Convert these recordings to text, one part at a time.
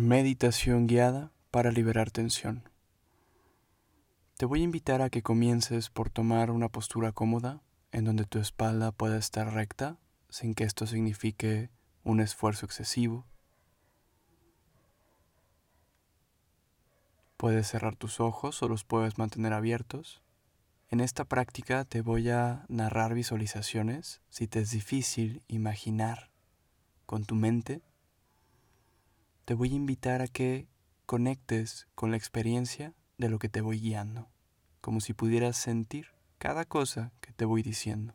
Meditación guiada para liberar tensión. Te voy a invitar a que comiences por tomar una postura cómoda en donde tu espalda pueda estar recta sin que esto signifique un esfuerzo excesivo. Puedes cerrar tus ojos o los puedes mantener abiertos. En esta práctica te voy a narrar visualizaciones si te es difícil imaginar con tu mente te voy a invitar a que conectes con la experiencia de lo que te voy guiando, como si pudieras sentir cada cosa que te voy diciendo.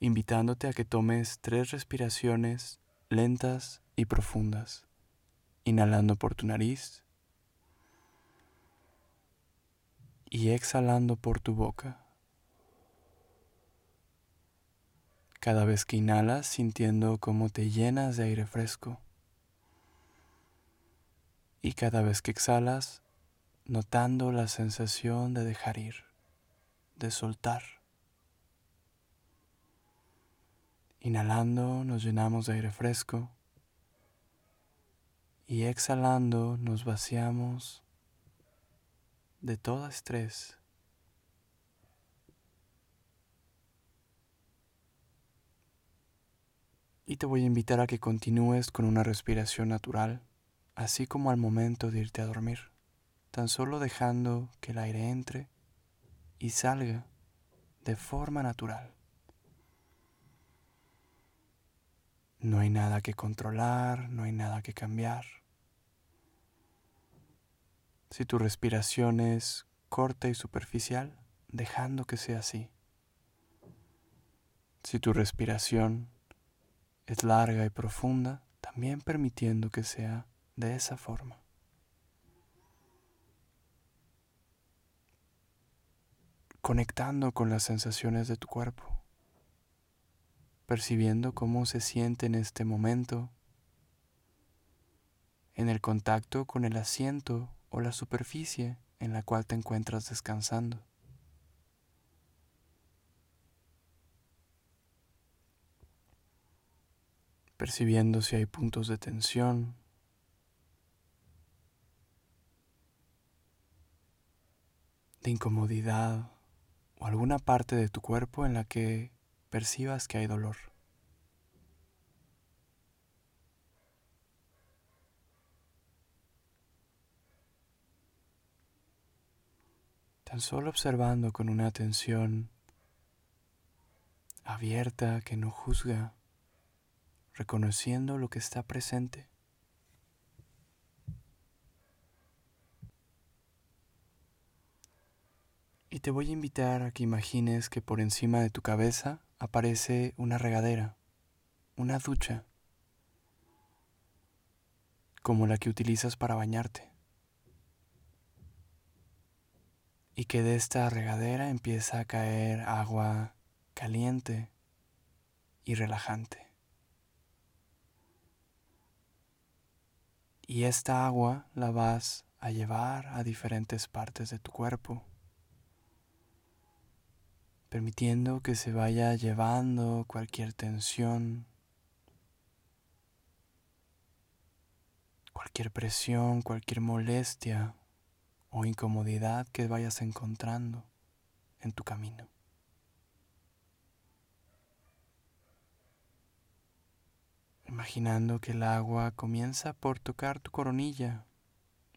Invitándote a que tomes tres respiraciones lentas y profundas, inhalando por tu nariz y exhalando por tu boca. Cada vez que inhalas sintiendo cómo te llenas de aire fresco. Y cada vez que exhalas notando la sensación de dejar ir, de soltar. Inhalando nos llenamos de aire fresco. Y exhalando nos vaciamos de todo estrés y te voy a invitar a que continúes con una respiración natural, así como al momento de irte a dormir, tan solo dejando que el aire entre y salga de forma natural. No hay nada que controlar, no hay nada que cambiar. Si tu respiración es corta y superficial, dejando que sea así. Si tu respiración es larga y profunda, también permitiendo que sea de esa forma. Conectando con las sensaciones de tu cuerpo, percibiendo cómo se siente en este momento, en el contacto con el asiento o la superficie en la cual te encuentras descansando. Percibiendo si hay puntos de tensión. de incomodidad o alguna parte de tu cuerpo en la que percibas que hay dolor. Tan solo observando con una atención abierta que no juzga reconociendo lo que está presente. Y te voy a invitar a que imagines que por encima de tu cabeza aparece una regadera, una ducha, como la que utilizas para bañarte. Y que de esta regadera empieza a caer agua caliente y relajante. Y esta agua la vas a llevar a diferentes partes de tu cuerpo, permitiendo que se vaya llevando cualquier tensión, cualquier presión, cualquier molestia o incomodidad que vayas encontrando en tu camino. Imaginando que el agua comienza por tocar tu coronilla,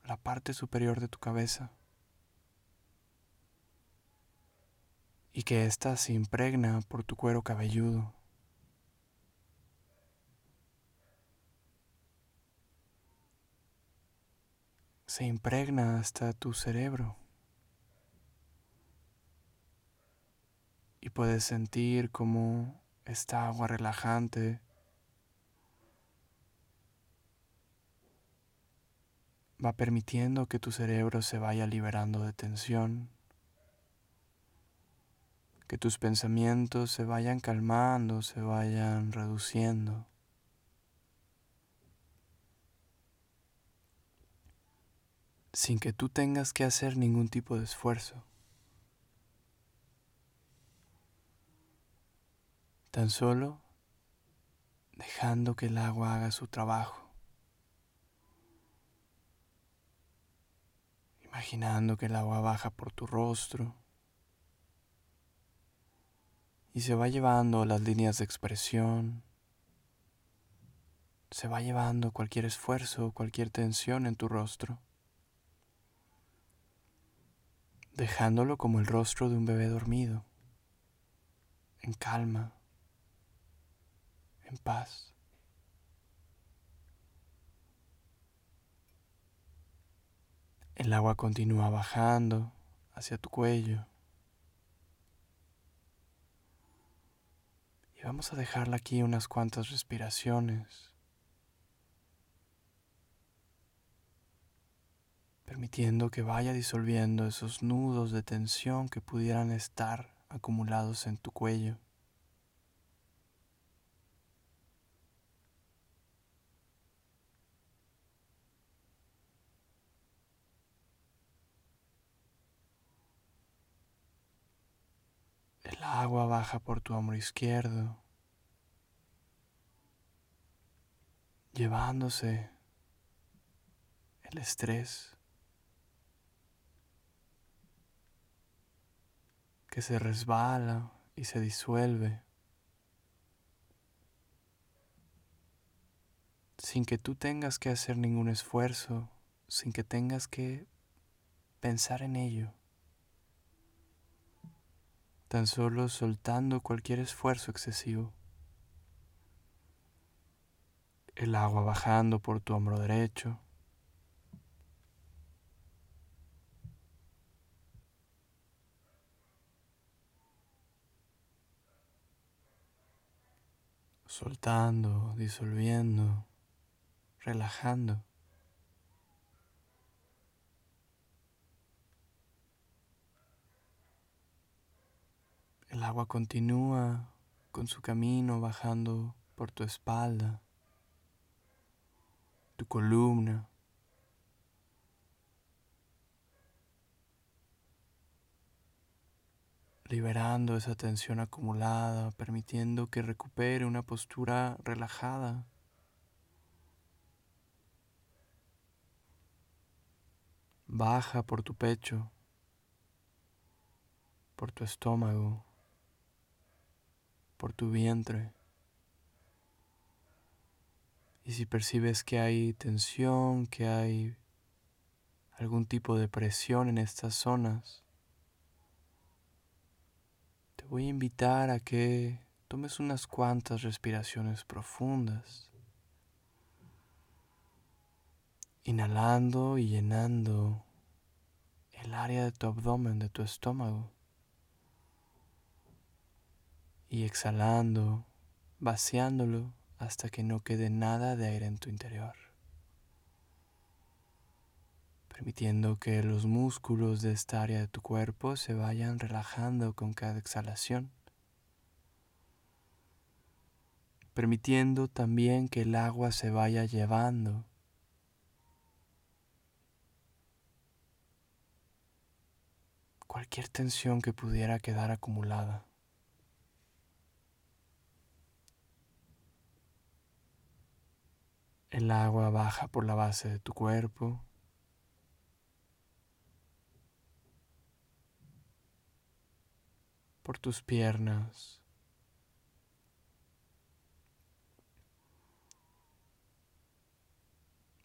la parte superior de tu cabeza, y que ésta se impregna por tu cuero cabelludo. Se impregna hasta tu cerebro. Y puedes sentir como esta agua relajante va permitiendo que tu cerebro se vaya liberando de tensión, que tus pensamientos se vayan calmando, se vayan reduciendo. sin que tú tengas que hacer ningún tipo de esfuerzo. Tan solo dejando que el agua haga su trabajo. Imaginando que el agua baja por tu rostro. Y se va llevando las líneas de expresión, se va llevando cualquier esfuerzo, cualquier tensión en tu rostro, dejándolo como el rostro de un bebé dormido, en calma, en paz. El agua continúa bajando hacia tu cuello. Y vamos a dejarla aquí unas cuantas respiraciones. permitiendo que vaya disolviendo esos nudos de tensión que pudieran estar acumulados en tu cuello. El agua baja por tu hombro izquierdo, llevándose el estrés, que se resbala y se disuelve sin que tú tengas que hacer ningún esfuerzo, sin que tengas que pensar en ello tan solo soltando cualquier esfuerzo excesivo. El agua bajando por tu hombro derecho. Soltando, disolviendo, relajando. Agua continúa con su camino bajando por tu espalda, tu columna. liberando esa tensión acumulada, permitiendo que recupere una postura relajada. Baja por tu pecho, por tu estómago, por tu vientre. Y si percibes que hay tensión, que hay algún tipo de presión en estas zonas, te voy a invitar a que tomes unas cuantas respiraciones profundas, inhalando y llenando el área de tu abdomen, de tu estómago y exhalando, vaciándolo hasta que no quede nada de aire en tu interior, permitiendo que los músculos de esta área de tu cuerpo se vayan relajando con cada exhalación, permitiendo también que el agua se vaya llevando cualquier tensión que pudiera quedar acumulada. El agua baja por la base de tu cuerpo. por tus piernas,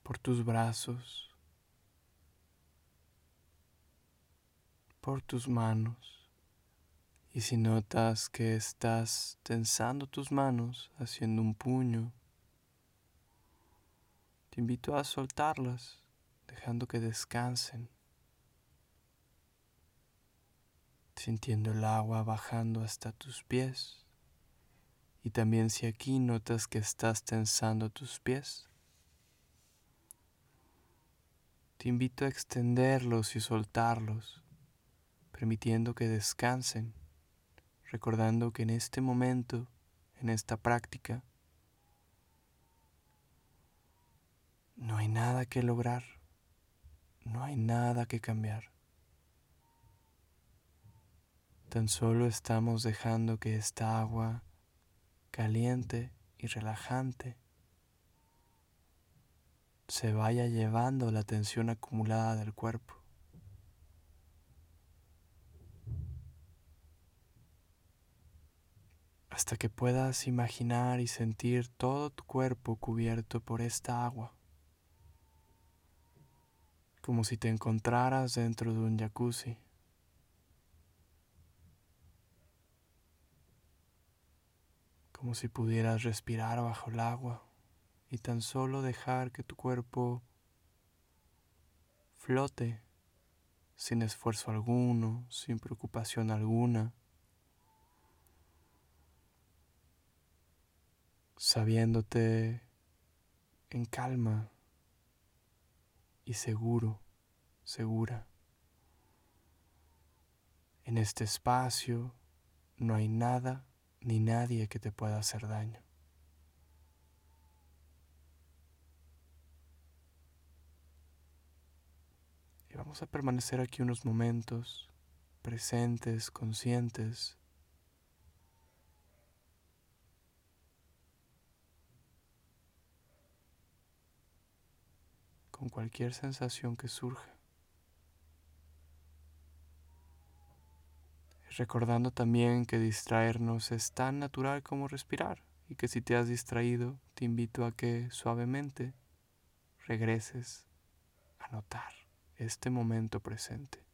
por tus brazos, por tus manos. Y si notas que estás tensando tus manos, haciendo un puño, te invito a soltarlas, dejando que descansen, sintiendo el agua bajando hasta tus pies. Y también si aquí notas que estás tensando tus pies, te invito a extenderlos y soltarlos, permitiendo que descansen, recordando que en este momento, en esta práctica, No hay nada que lograr, no hay nada que cambiar. Tan solo estamos dejando que esta agua caliente y relajante se vaya llevando la tensión acumulada del cuerpo. Hasta que puedas imaginar y sentir todo tu cuerpo cubierto por esta agua, como si te encontraras dentro de un jacuzzi. como si pudieras respirar bajo el agua y tan solo dejar que tu cuerpo flote sin esfuerzo alguno, sin preocupación alguna, sabiéndote en calma y seguro, segura. En este espacio no hay nada ni nadie que te pueda hacer daño. Y vamos a permanecer aquí unos momentos presentes, conscientes. Con cualquier sensación que surja. recordando también que distraernos es tan natural como respirar y que si te has distraído te invito a que suavemente regreses a notar este momento presente.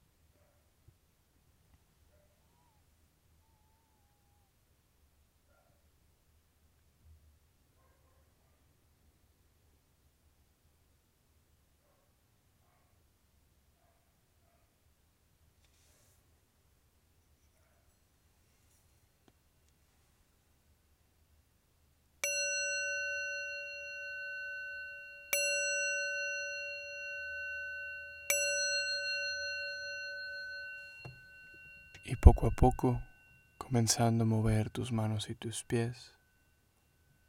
Y poco a poco, comenzando a mover tus manos y tus pies,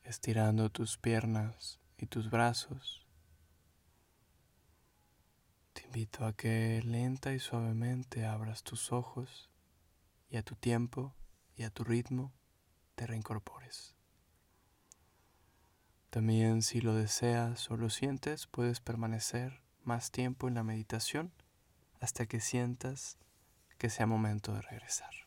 estirando tus piernas y tus brazos, te invito a que lenta y suavemente abras tus ojos y a tu tiempo y a tu ritmo te reincorpores. También si lo deseas o lo sientes, puedes permanecer más tiempo en la meditación hasta que sientas que sea momento de regresar.